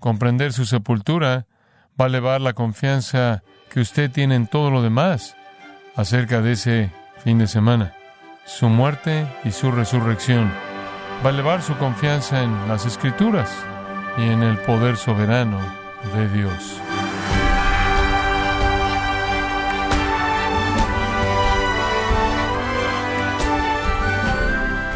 comprender su sepultura va a elevar la confianza que usted tiene en todo lo demás acerca de ese fin de semana, su muerte y su resurrección. Va a elevar su confianza en las escrituras y en el poder soberano de Dios.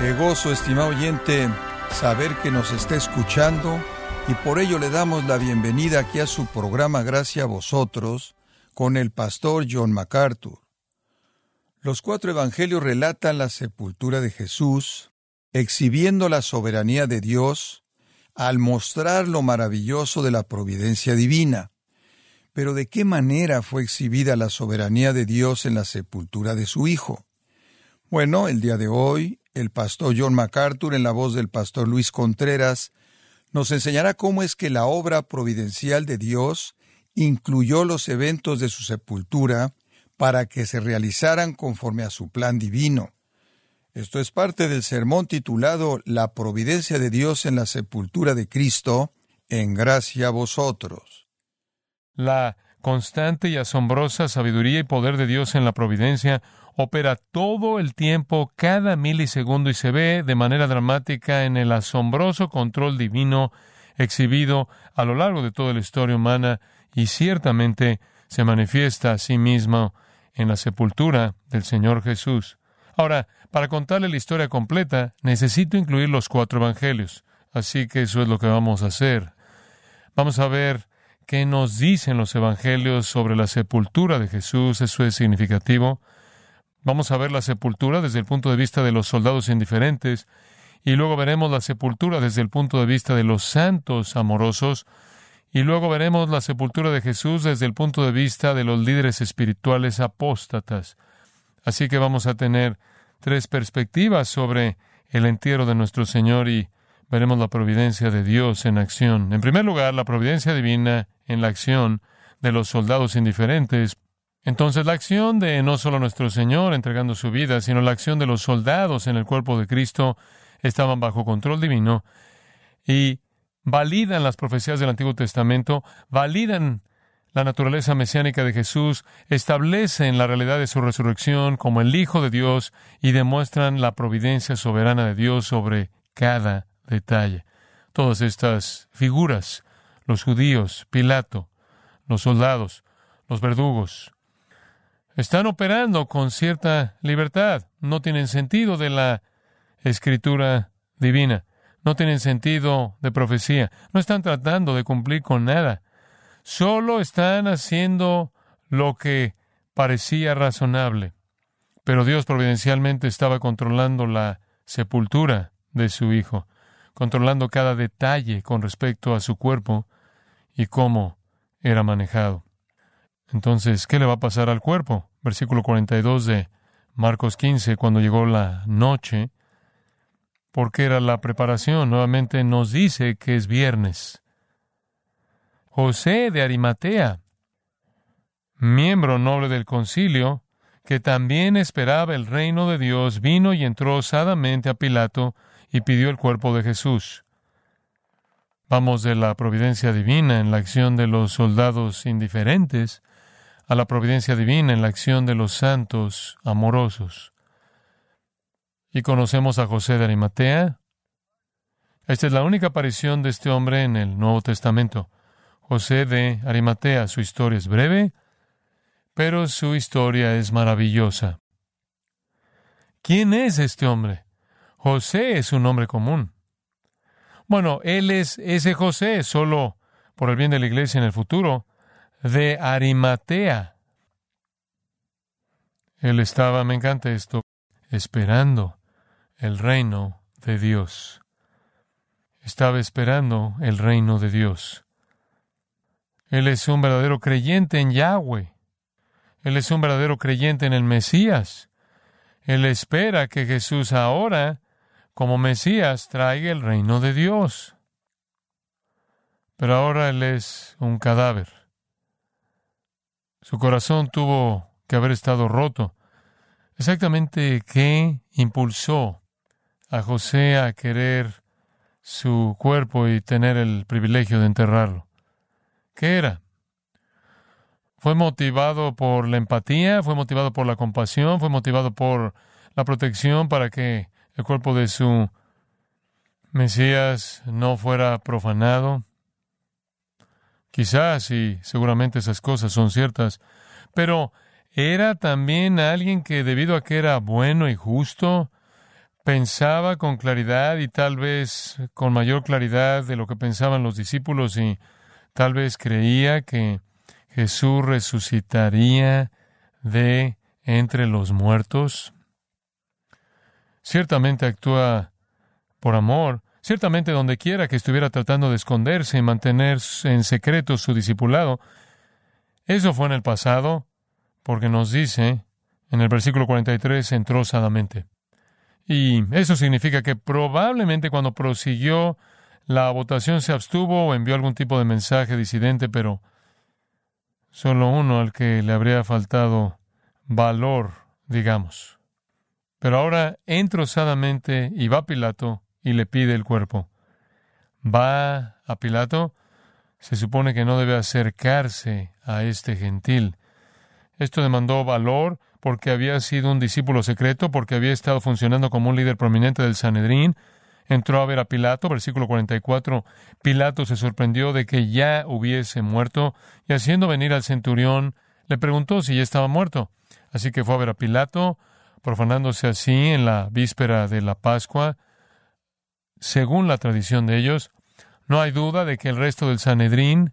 Qué gozo, estimado oyente, saber que nos está escuchando y por ello le damos la bienvenida aquí a su programa Gracias a vosotros con el pastor John MacArthur. Los cuatro evangelios relatan la sepultura de Jesús, exhibiendo la soberanía de Dios al mostrar lo maravilloso de la providencia divina. Pero ¿de qué manera fue exhibida la soberanía de Dios en la sepultura de su Hijo? Bueno, el día de hoy el pastor John MacArthur, en la voz del pastor Luis Contreras, nos enseñará cómo es que la obra providencial de Dios incluyó los eventos de su sepultura para que se realizaran conforme a su plan divino. Esto es parte del sermón titulado La providencia de Dios en la sepultura de Cristo, en gracia a vosotros. La constante y asombrosa sabiduría y poder de Dios en la providencia opera todo el tiempo, cada milisegundo, y se ve de manera dramática en el asombroso control divino exhibido a lo largo de toda la historia humana y ciertamente se manifiesta a sí mismo en la sepultura del Señor Jesús. Ahora, para contarle la historia completa, necesito incluir los cuatro evangelios, así que eso es lo que vamos a hacer. Vamos a ver qué nos dicen los evangelios sobre la sepultura de Jesús, eso es significativo. Vamos a ver la sepultura desde el punto de vista de los soldados indiferentes y luego veremos la sepultura desde el punto de vista de los santos amorosos y luego veremos la sepultura de Jesús desde el punto de vista de los líderes espirituales apóstatas. Así que vamos a tener tres perspectivas sobre el entierro de nuestro Señor y veremos la providencia de Dios en acción. En primer lugar, la providencia divina en la acción de los soldados indiferentes entonces la acción de no solo nuestro Señor entregando su vida, sino la acción de los soldados en el cuerpo de Cristo estaban bajo control divino y validan las profecías del Antiguo Testamento, validan la naturaleza mesiánica de Jesús, establecen la realidad de su resurrección como el Hijo de Dios y demuestran la providencia soberana de Dios sobre cada detalle. Todas estas figuras, los judíos, Pilato, los soldados, los verdugos, están operando con cierta libertad. No tienen sentido de la escritura divina. No tienen sentido de profecía. No están tratando de cumplir con nada. Solo están haciendo lo que parecía razonable. Pero Dios providencialmente estaba controlando la sepultura de su Hijo, controlando cada detalle con respecto a su cuerpo y cómo era manejado. Entonces, ¿qué le va a pasar al cuerpo? Versículo 42 de Marcos 15, cuando llegó la noche, porque era la preparación, nuevamente nos dice que es viernes. José de Arimatea, miembro noble del concilio, que también esperaba el reino de Dios, vino y entró osadamente a Pilato y pidió el cuerpo de Jesús. Vamos de la providencia divina en la acción de los soldados indiferentes a la providencia divina en la acción de los santos amorosos. Y conocemos a José de Arimatea. Esta es la única aparición de este hombre en el Nuevo Testamento. José de Arimatea, su historia es breve, pero su historia es maravillosa. ¿Quién es este hombre? José es un nombre común. Bueno, él es ese José, solo por el bien de la iglesia en el futuro, de Arimatea. Él estaba, me encanta esto, esperando el reino de Dios. Estaba esperando el reino de Dios. Él es un verdadero creyente en Yahweh. Él es un verdadero creyente en el Mesías. Él espera que Jesús ahora, como Mesías, traiga el reino de Dios. Pero ahora Él es un cadáver. Su corazón tuvo que haber estado roto. Exactamente qué impulsó a José a querer su cuerpo y tener el privilegio de enterrarlo. ¿Qué era? Fue motivado por la empatía, fue motivado por la compasión, fue motivado por la protección para que el cuerpo de su Mesías no fuera profanado. Quizás y seguramente esas cosas son ciertas, pero era también alguien que debido a que era bueno y justo, pensaba con claridad y tal vez con mayor claridad de lo que pensaban los discípulos y tal vez creía que Jesús resucitaría de entre los muertos. Ciertamente actúa por amor, ciertamente donde quiera que estuviera tratando de esconderse y mantener en secreto su discipulado. Eso fue en el pasado, porque nos dice en el versículo 43, entró sadamente. Y eso significa que probablemente cuando prosiguió la votación se abstuvo o envió algún tipo de mensaje disidente, pero solo uno al que le habría faltado valor, digamos. Pero ahora entra osadamente y va Pilato y le pide el cuerpo. Va a Pilato, se supone que no debe acercarse a este gentil. Esto demandó valor porque había sido un discípulo secreto, porque había estado funcionando como un líder prominente del Sanedrín, entró a ver a Pilato, versículo 44. Pilato se sorprendió de que ya hubiese muerto y haciendo venir al centurión le preguntó si ya estaba muerto. Así que fue a ver a Pilato, profanándose así en la víspera de la Pascua. Según la tradición de ellos, no hay duda de que el resto del Sanedrín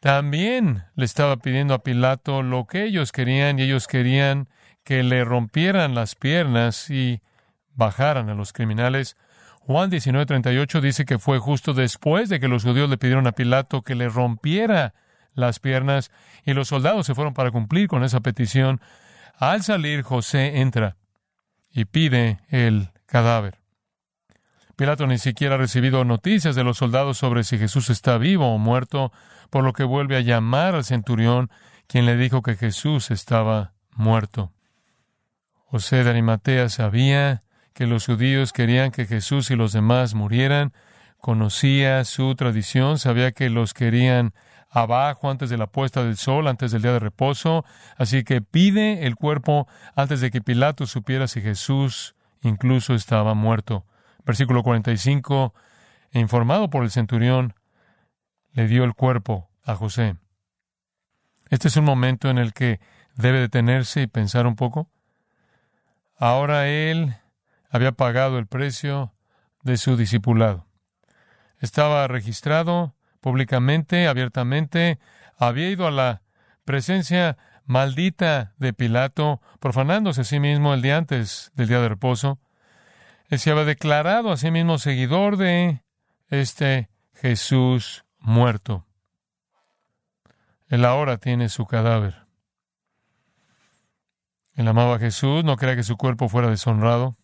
también le estaba pidiendo a Pilato lo que ellos querían y ellos querían que le rompieran las piernas y bajaran a los criminales. Juan 19:38 dice que fue justo después de que los judíos le pidieron a Pilato que le rompiera las piernas y los soldados se fueron para cumplir con esa petición. Al salir, José entra y pide el cadáver. Pilato ni siquiera ha recibido noticias de los soldados sobre si Jesús está vivo o muerto, por lo que vuelve a llamar al centurión, quien le dijo que Jesús estaba muerto. José de Arimatea sabía que los judíos querían que Jesús y los demás murieran, conocía su tradición, sabía que los querían abajo antes de la puesta del sol, antes del día de reposo, así que pide el cuerpo antes de que Pilato supiera si Jesús incluso estaba muerto. Versículo 45, e informado por el centurión, le dio el cuerpo a José. Este es un momento en el que debe detenerse y pensar un poco. Ahora él había pagado el precio de su discipulado. Estaba registrado públicamente, abiertamente, había ido a la presencia maldita de Pilato, profanándose a sí mismo el día antes del día de reposo. Él se había declarado a sí mismo seguidor de este Jesús muerto. Él ahora tiene su cadáver. Él amaba a Jesús, no quería que su cuerpo fuera deshonrado.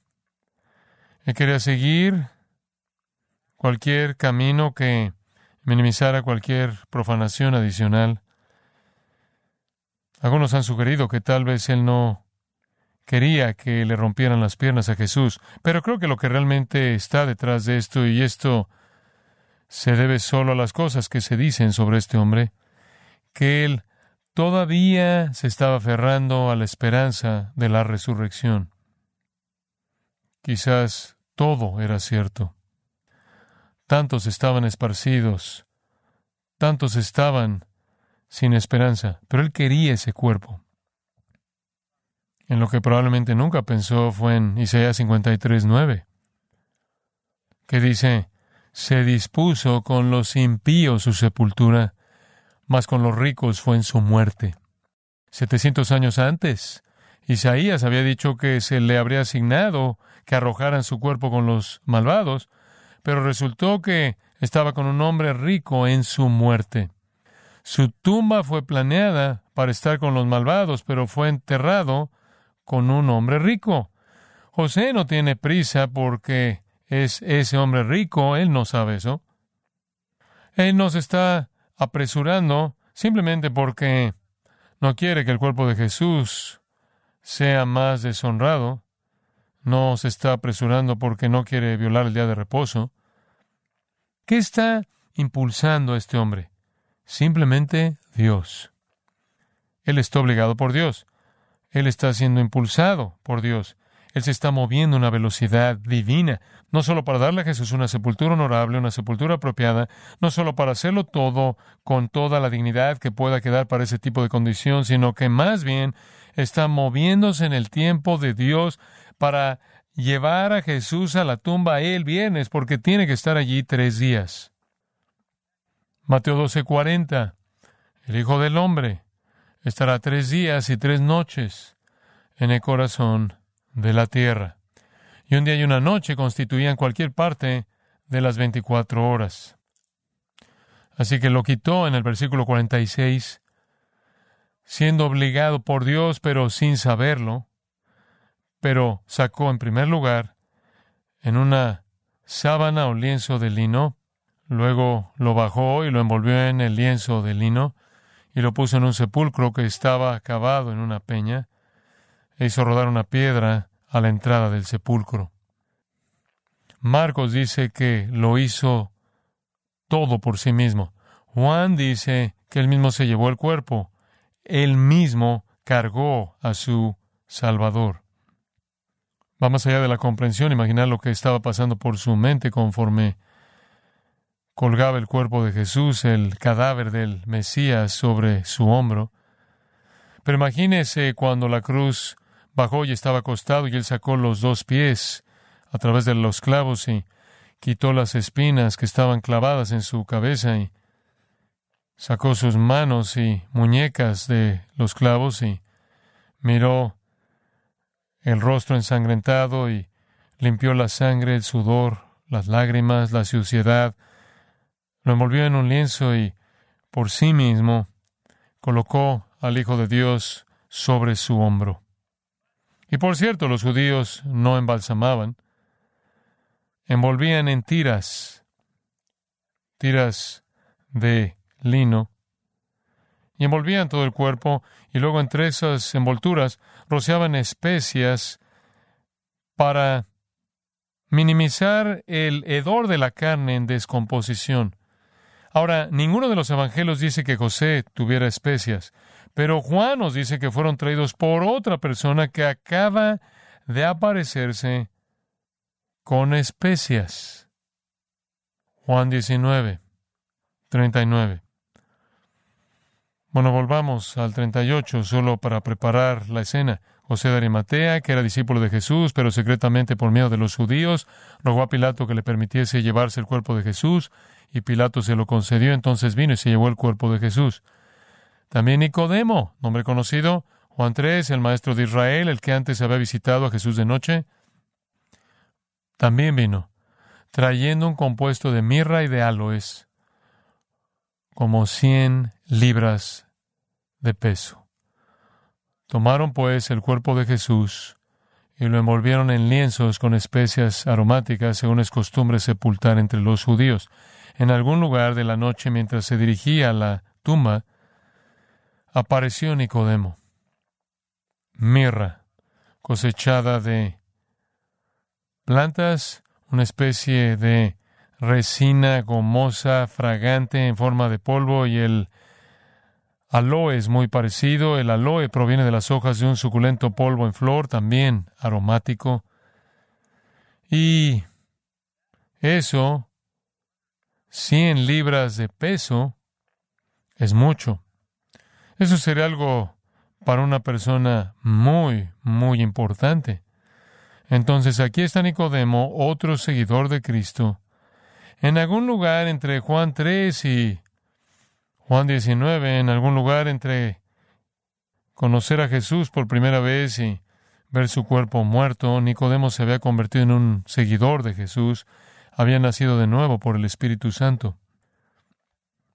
Él quería seguir cualquier camino que minimizara cualquier profanación adicional. Algunos han sugerido que tal vez él no quería que le rompieran las piernas a Jesús, pero creo que lo que realmente está detrás de esto, y esto se debe solo a las cosas que se dicen sobre este hombre, que él todavía se estaba aferrando a la esperanza de la resurrección. Quizás todo era cierto. Tantos estaban esparcidos, tantos estaban sin esperanza, pero él quería ese cuerpo. En lo que probablemente nunca pensó fue en Isaías 53, 9, que dice, se dispuso con los impíos su sepultura, mas con los ricos fue en su muerte. Setecientos años antes, Isaías había dicho que se le habría asignado que arrojaran su cuerpo con los malvados, pero resultó que estaba con un hombre rico en su muerte. Su tumba fue planeada para estar con los malvados, pero fue enterrado con un hombre rico. José no tiene prisa porque es ese hombre rico, él no sabe eso. Él nos está apresurando simplemente porque no quiere que el cuerpo de Jesús sea más deshonrado no se está apresurando porque no quiere violar el día de reposo. ¿Qué está impulsando a este hombre? Simplemente Dios. Él está obligado por Dios. Él está siendo impulsado por Dios. Él se está moviendo a una velocidad divina, no solo para darle a Jesús una sepultura honorable, una sepultura apropiada, no solo para hacerlo todo con toda la dignidad que pueda quedar para ese tipo de condición, sino que más bien está moviéndose en el tiempo de Dios para llevar a Jesús a la tumba el viernes, porque tiene que estar allí tres días. Mateo 12:40. El Hijo del Hombre estará tres días y tres noches en el corazón de la tierra. Y un día y una noche constituían cualquier parte de las 24 horas. Así que lo quitó en el versículo 46, siendo obligado por Dios, pero sin saberlo, pero sacó en primer lugar en una sábana o lienzo de lino, luego lo bajó y lo envolvió en el lienzo de lino y lo puso en un sepulcro que estaba cavado en una peña, e hizo rodar una piedra a la entrada del sepulcro. Marcos dice que lo hizo todo por sí mismo. Juan dice que él mismo se llevó el cuerpo. Él mismo cargó a su Salvador. Va más allá de la comprensión, imaginar lo que estaba pasando por su mente conforme colgaba el cuerpo de Jesús, el cadáver del Mesías sobre su hombro. Pero imagínese cuando la cruz bajó y estaba acostado y él sacó los dos pies a través de los clavos y quitó las espinas que estaban clavadas en su cabeza y sacó sus manos y muñecas de los clavos y miró el rostro ensangrentado y limpió la sangre, el sudor, las lágrimas, la suciedad, lo envolvió en un lienzo y por sí mismo colocó al Hijo de Dios sobre su hombro. Y por cierto, los judíos no embalsamaban, envolvían en tiras, tiras de lino, y envolvían todo el cuerpo, y luego entre esas envolturas rociaban especias para minimizar el hedor de la carne en descomposición. Ahora, ninguno de los evangelios dice que José tuviera especias, pero Juan nos dice que fueron traídos por otra persona que acaba de aparecerse con especias. Juan 19, 39. Bueno, volvamos al 38 solo para preparar la escena. José de Arimatea, que era discípulo de Jesús, pero secretamente por miedo de los judíos, rogó a Pilato que le permitiese llevarse el cuerpo de Jesús, y Pilato se lo concedió, entonces vino y se llevó el cuerpo de Jesús. También Nicodemo, nombre conocido, Juan 3, el maestro de Israel, el que antes había visitado a Jesús de noche, también vino, trayendo un compuesto de mirra y de aloes, como cien libras de peso. Tomaron pues el cuerpo de Jesús y lo envolvieron en lienzos con especias aromáticas, según es costumbre sepultar entre los judíos. En algún lugar de la noche, mientras se dirigía a la tumba, apareció Nicodemo, mirra cosechada de plantas, una especie de resina gomosa, fragante en forma de polvo y el aloe es muy parecido. El aloe proviene de las hojas de un suculento polvo en flor, también aromático. Y eso, 100 libras de peso, es mucho. Eso sería algo para una persona muy, muy importante. Entonces aquí está Nicodemo, otro seguidor de Cristo, en algún lugar entre Juan 3 y Juan 19, en algún lugar entre conocer a Jesús por primera vez y ver su cuerpo muerto, Nicodemo se había convertido en un seguidor de Jesús, había nacido de nuevo por el Espíritu Santo.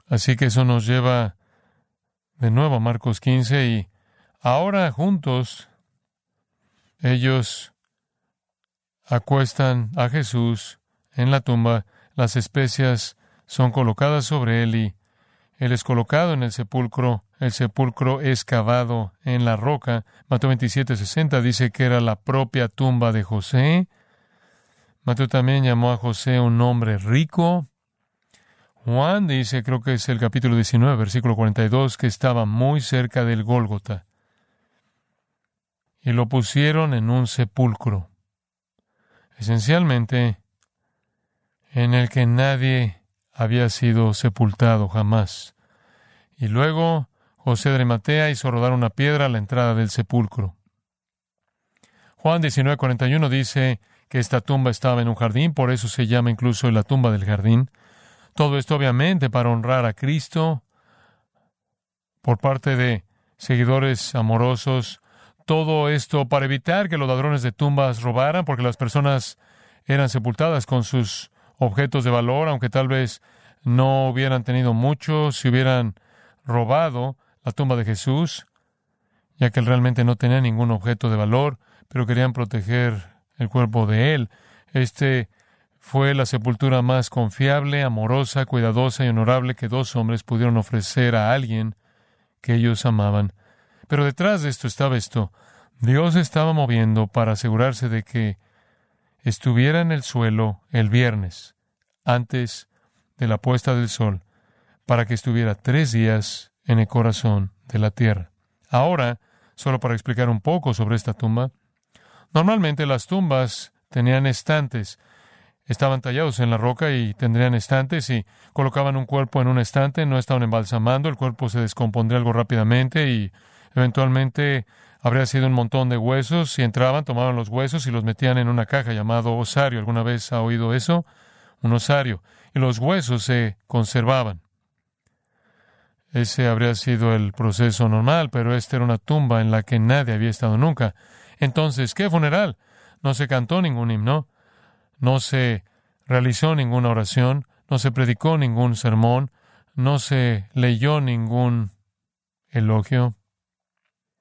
Así que eso nos lleva de nuevo Marcos 15 y ahora juntos ellos acuestan a Jesús en la tumba, las especias son colocadas sobre él y él es colocado en el sepulcro, el sepulcro es cavado en la roca. Mateo 27, 60 dice que era la propia tumba de José. Mateo también llamó a José un hombre rico. Juan dice, creo que es el capítulo 19, versículo 42, que estaba muy cerca del Gólgota. Y lo pusieron en un sepulcro, esencialmente en el que nadie había sido sepultado jamás. Y luego José de Arimatea hizo rodar una piedra a la entrada del sepulcro. Juan 19:41 dice que esta tumba estaba en un jardín, por eso se llama incluso la tumba del jardín. Todo esto obviamente para honrar a Cristo por parte de seguidores amorosos. Todo esto para evitar que los ladrones de tumbas robaran, porque las personas eran sepultadas con sus objetos de valor, aunque tal vez no hubieran tenido mucho, si hubieran robado la tumba de Jesús, ya que él realmente no tenía ningún objeto de valor, pero querían proteger el cuerpo de él. Este fue la sepultura más confiable, amorosa, cuidadosa y honorable que dos hombres pudieron ofrecer a alguien que ellos amaban. Pero detrás de esto estaba esto. Dios estaba moviendo para asegurarse de que estuviera en el suelo el viernes, antes de la puesta del sol, para que estuviera tres días en el corazón de la tierra. Ahora, solo para explicar un poco sobre esta tumba, normalmente las tumbas tenían estantes, estaban tallados en la roca y tendrían estantes y colocaban un cuerpo en un estante, no estaban embalsamando, el cuerpo se descompondría algo rápidamente y eventualmente habría sido un montón de huesos. Si entraban, tomaban los huesos y los metían en una caja llamado osario. ¿Alguna vez ha oído eso? Un osario. Y los huesos se conservaban. Ese habría sido el proceso normal, pero esta era una tumba en la que nadie había estado nunca. Entonces, ¿qué funeral? No se cantó ningún himno, no se realizó ninguna oración, no se predicó ningún sermón, no se leyó ningún elogio,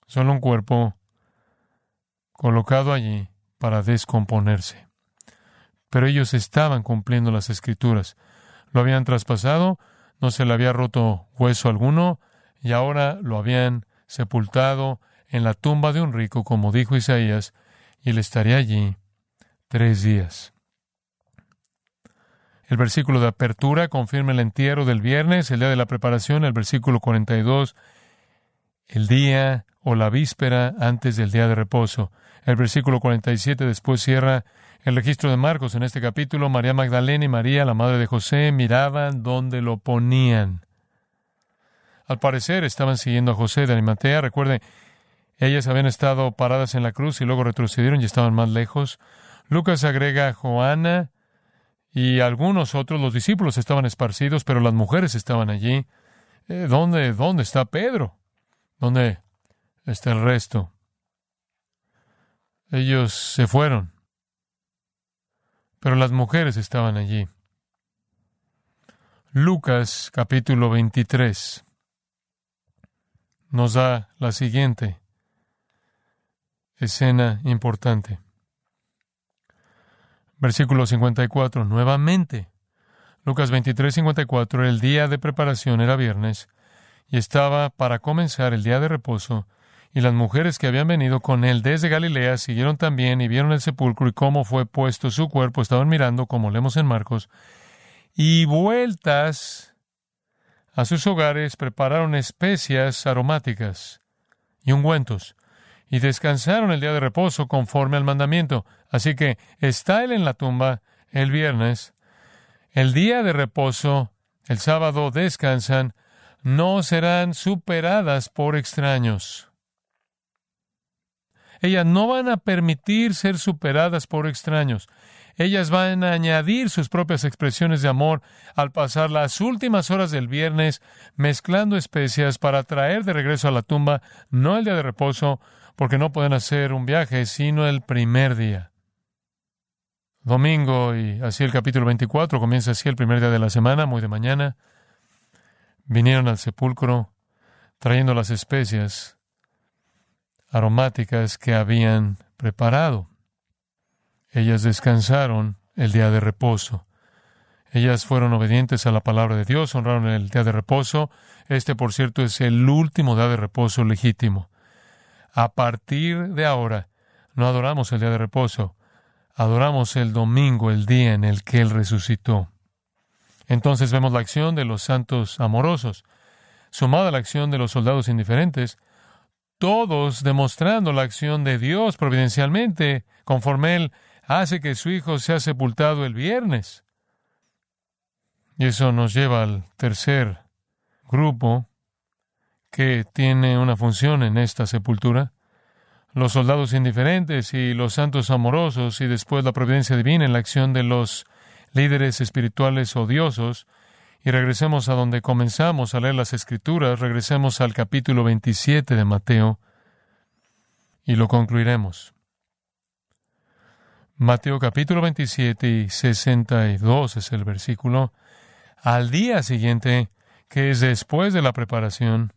solo un cuerpo colocado allí para descomponerse. Pero ellos estaban cumpliendo las escrituras. Lo habían traspasado, no se le había roto hueso alguno, y ahora lo habían sepultado en la tumba de un rico, como dijo Isaías, y él estaría allí tres días. El versículo de apertura confirma el entierro del viernes, el día de la preparación, el versículo 42, el día o la víspera antes del día de reposo. El versículo 47 después cierra el registro de Marcos. En este capítulo, María Magdalena y María, la madre de José, miraban dónde lo ponían. Al parecer estaban siguiendo a José de Arimatea. Recuerden, ellas habían estado paradas en la cruz y luego retrocedieron y estaban más lejos. Lucas agrega Joana, y algunos otros, los discípulos estaban esparcidos, pero las mujeres estaban allí. Eh, ¿Dónde, dónde está Pedro? ¿Dónde está el resto? Ellos se fueron, pero las mujeres estaban allí. Lucas capítulo 23 nos da la siguiente escena importante. Versículo 54. Nuevamente. Lucas 23, 54. El día de preparación era viernes y estaba para comenzar el día de reposo. Y las mujeres que habían venido con él desde Galilea siguieron también y vieron el sepulcro y cómo fue puesto su cuerpo. Estaban mirando, como leemos en Marcos. Y vueltas a sus hogares prepararon especias aromáticas y ungüentos y descansaron el día de reposo conforme al mandamiento. Así que está él en la tumba el viernes. El día de reposo, el sábado descansan, no serán superadas por extraños. Ellas no van a permitir ser superadas por extraños. Ellas van a añadir sus propias expresiones de amor al pasar las últimas horas del viernes mezclando especias para traer de regreso a la tumba no el día de reposo, porque no pueden hacer un viaje sino el primer día. Domingo y así el capítulo 24 comienza así el primer día de la semana, muy de mañana. Vinieron al sepulcro trayendo las especias aromáticas que habían preparado. Ellas descansaron el día de reposo. Ellas fueron obedientes a la palabra de Dios, honraron el día de reposo. Este, por cierto, es el último día de reposo legítimo. A partir de ahora, no adoramos el día de reposo, adoramos el domingo, el día en el que Él resucitó. Entonces vemos la acción de los santos amorosos, sumada a la acción de los soldados indiferentes, todos demostrando la acción de Dios providencialmente, conforme Él hace que su Hijo sea sepultado el viernes. Y eso nos lleva al tercer grupo que tiene una función en esta sepultura. Los soldados indiferentes y los santos amorosos y después la providencia divina en la acción de los líderes espirituales odiosos. Y regresemos a donde comenzamos a leer las escrituras, regresemos al capítulo 27 de Mateo y lo concluiremos. Mateo capítulo 27 y 62 es el versículo. Al día siguiente, que es después de la preparación,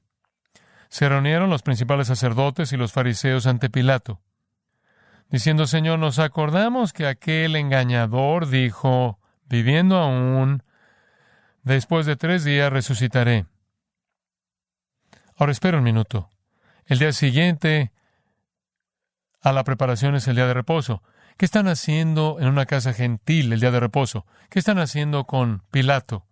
se reunieron los principales sacerdotes y los fariseos ante Pilato, diciendo, Señor, nos acordamos que aquel engañador dijo, viviendo aún, después de tres días resucitaré. Ahora espera un minuto. El día siguiente a la preparación es el día de reposo. ¿Qué están haciendo en una casa gentil el día de reposo? ¿Qué están haciendo con Pilato?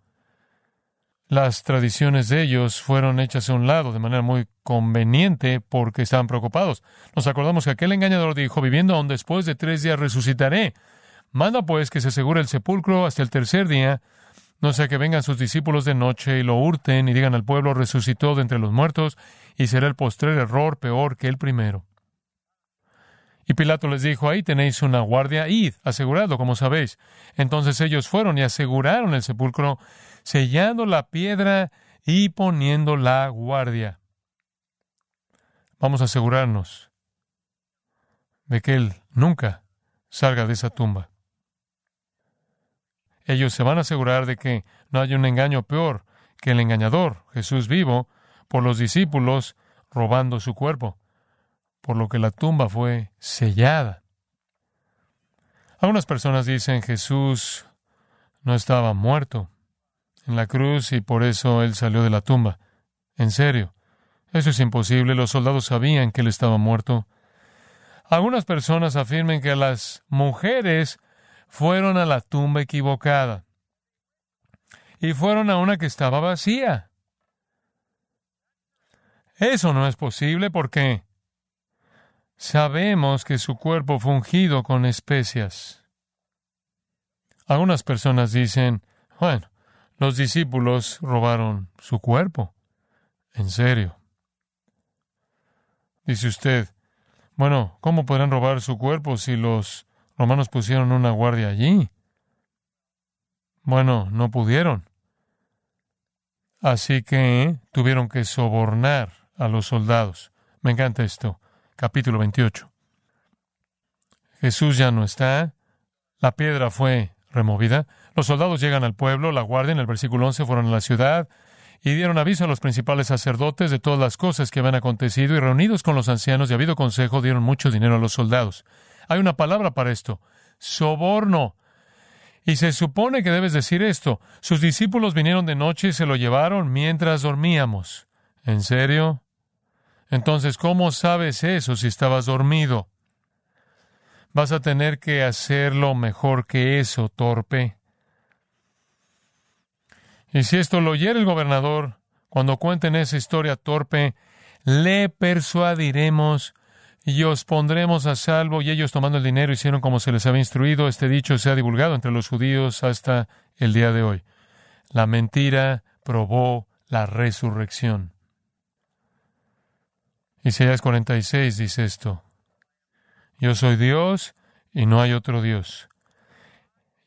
Las tradiciones de ellos fueron hechas a un lado de manera muy conveniente porque estaban preocupados. Nos acordamos que aquel engañador dijo, viviendo aún después de tres días resucitaré. Manda pues que se asegure el sepulcro hasta el tercer día, no sea que vengan sus discípulos de noche y lo hurten y digan al pueblo resucitó de entre los muertos y será el postrer error peor que el primero. Y Pilato les dijo, ahí tenéis una guardia, id, asegurado, como sabéis. Entonces ellos fueron y aseguraron el sepulcro, sellando la piedra y poniendo la guardia. Vamos a asegurarnos de que Él nunca salga de esa tumba. Ellos se van a asegurar de que no haya un engaño peor que el engañador, Jesús vivo, por los discípulos robando su cuerpo por lo que la tumba fue sellada. Algunas personas dicen Jesús no estaba muerto en la cruz y por eso él salió de la tumba. En serio, eso es imposible. Los soldados sabían que él estaba muerto. Algunas personas afirman que las mujeres fueron a la tumba equivocada y fueron a una que estaba vacía. Eso no es posible porque Sabemos que su cuerpo fue ungido con especias. Algunas personas dicen, bueno, los discípulos robaron su cuerpo. En serio. Dice usted, bueno, ¿cómo podrán robar su cuerpo si los romanos pusieron una guardia allí? Bueno, no pudieron. Así que tuvieron que sobornar a los soldados. Me encanta esto capítulo 28. Jesús ya no está, la piedra fue removida, los soldados llegan al pueblo, la guardia en el versículo 11 fueron a la ciudad y dieron aviso a los principales sacerdotes de todas las cosas que habían acontecido y reunidos con los ancianos y habido consejo dieron mucho dinero a los soldados. Hay una palabra para esto, soborno. Y se supone que debes decir esto. Sus discípulos vinieron de noche y se lo llevaron mientras dormíamos. ¿En serio? Entonces, ¿cómo sabes eso si estabas dormido? Vas a tener que hacerlo mejor que eso, torpe. Y si esto lo oyera el gobernador, cuando cuenten esa historia torpe, le persuadiremos y os pondremos a salvo. Y ellos tomando el dinero hicieron como se les había instruido. Este dicho se ha divulgado entre los judíos hasta el día de hoy. La mentira probó la resurrección. Isaías 46 dice esto. Yo soy Dios y no hay otro Dios.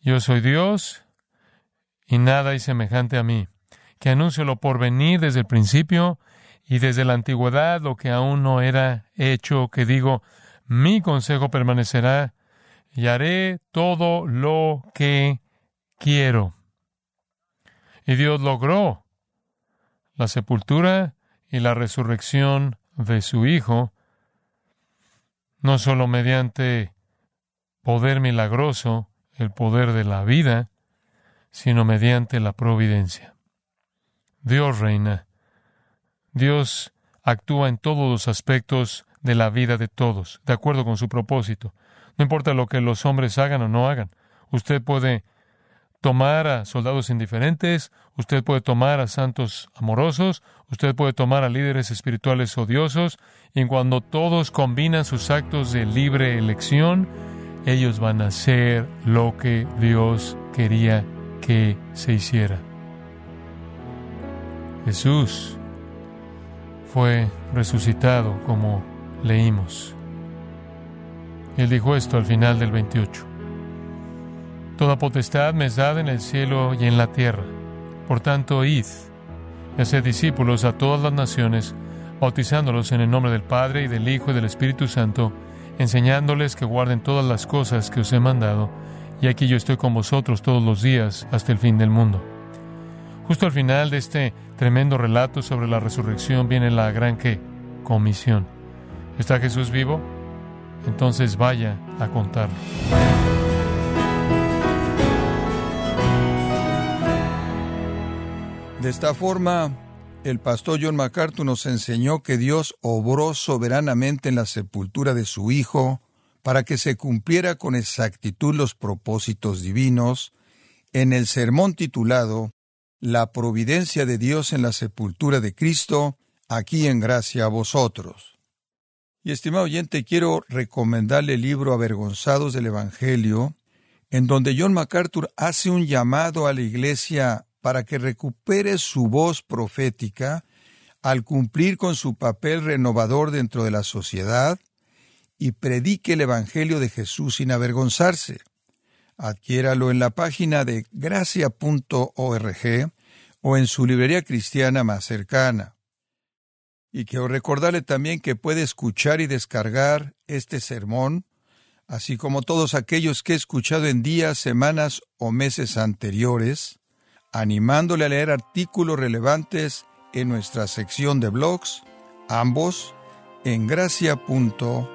Yo soy Dios y nada hay semejante a mí, que anuncio lo por venir desde el principio y desde la antigüedad lo que aún no era hecho, que digo, mi consejo permanecerá y haré todo lo que quiero. Y Dios logró la sepultura y la resurrección de su Hijo, no sólo mediante poder milagroso, el poder de la vida, sino mediante la providencia. Dios reina. Dios actúa en todos los aspectos de la vida de todos, de acuerdo con su propósito. No importa lo que los hombres hagan o no hagan. Usted puede tomar a soldados indiferentes, usted puede tomar a santos amorosos, usted puede tomar a líderes espirituales odiosos, y cuando todos combinan sus actos de libre elección, ellos van a hacer lo que Dios quería que se hiciera. Jesús fue resucitado como leímos. Él dijo esto al final del 28. Toda potestad me es dada en el cielo y en la tierra. Por tanto, id y haced discípulos a todas las naciones, bautizándolos en el nombre del Padre y del Hijo y del Espíritu Santo, enseñándoles que guarden todas las cosas que os he mandado, y aquí yo estoy con vosotros todos los días hasta el fin del mundo. Justo al final de este tremendo relato sobre la resurrección viene la gran comisión. ¿Está Jesús vivo? Entonces vaya a contarlo. De esta forma, el pastor John MacArthur nos enseñó que Dios obró soberanamente en la sepultura de su Hijo para que se cumpliera con exactitud los propósitos divinos en el sermón titulado La providencia de Dios en la sepultura de Cristo, aquí en gracia a vosotros. Y estimado oyente, quiero recomendarle el libro Avergonzados del Evangelio, en donde John MacArthur hace un llamado a la iglesia para que recupere su voz profética al cumplir con su papel renovador dentro de la sociedad y predique el Evangelio de Jesús sin avergonzarse. Adquiéralo en la página de gracia.org o en su librería cristiana más cercana. Y quiero recordarle también que puede escuchar y descargar este sermón, así como todos aquellos que he escuchado en días, semanas o meses anteriores, animándole a leer artículos relevantes en nuestra sección de blogs, ambos en gracia.org.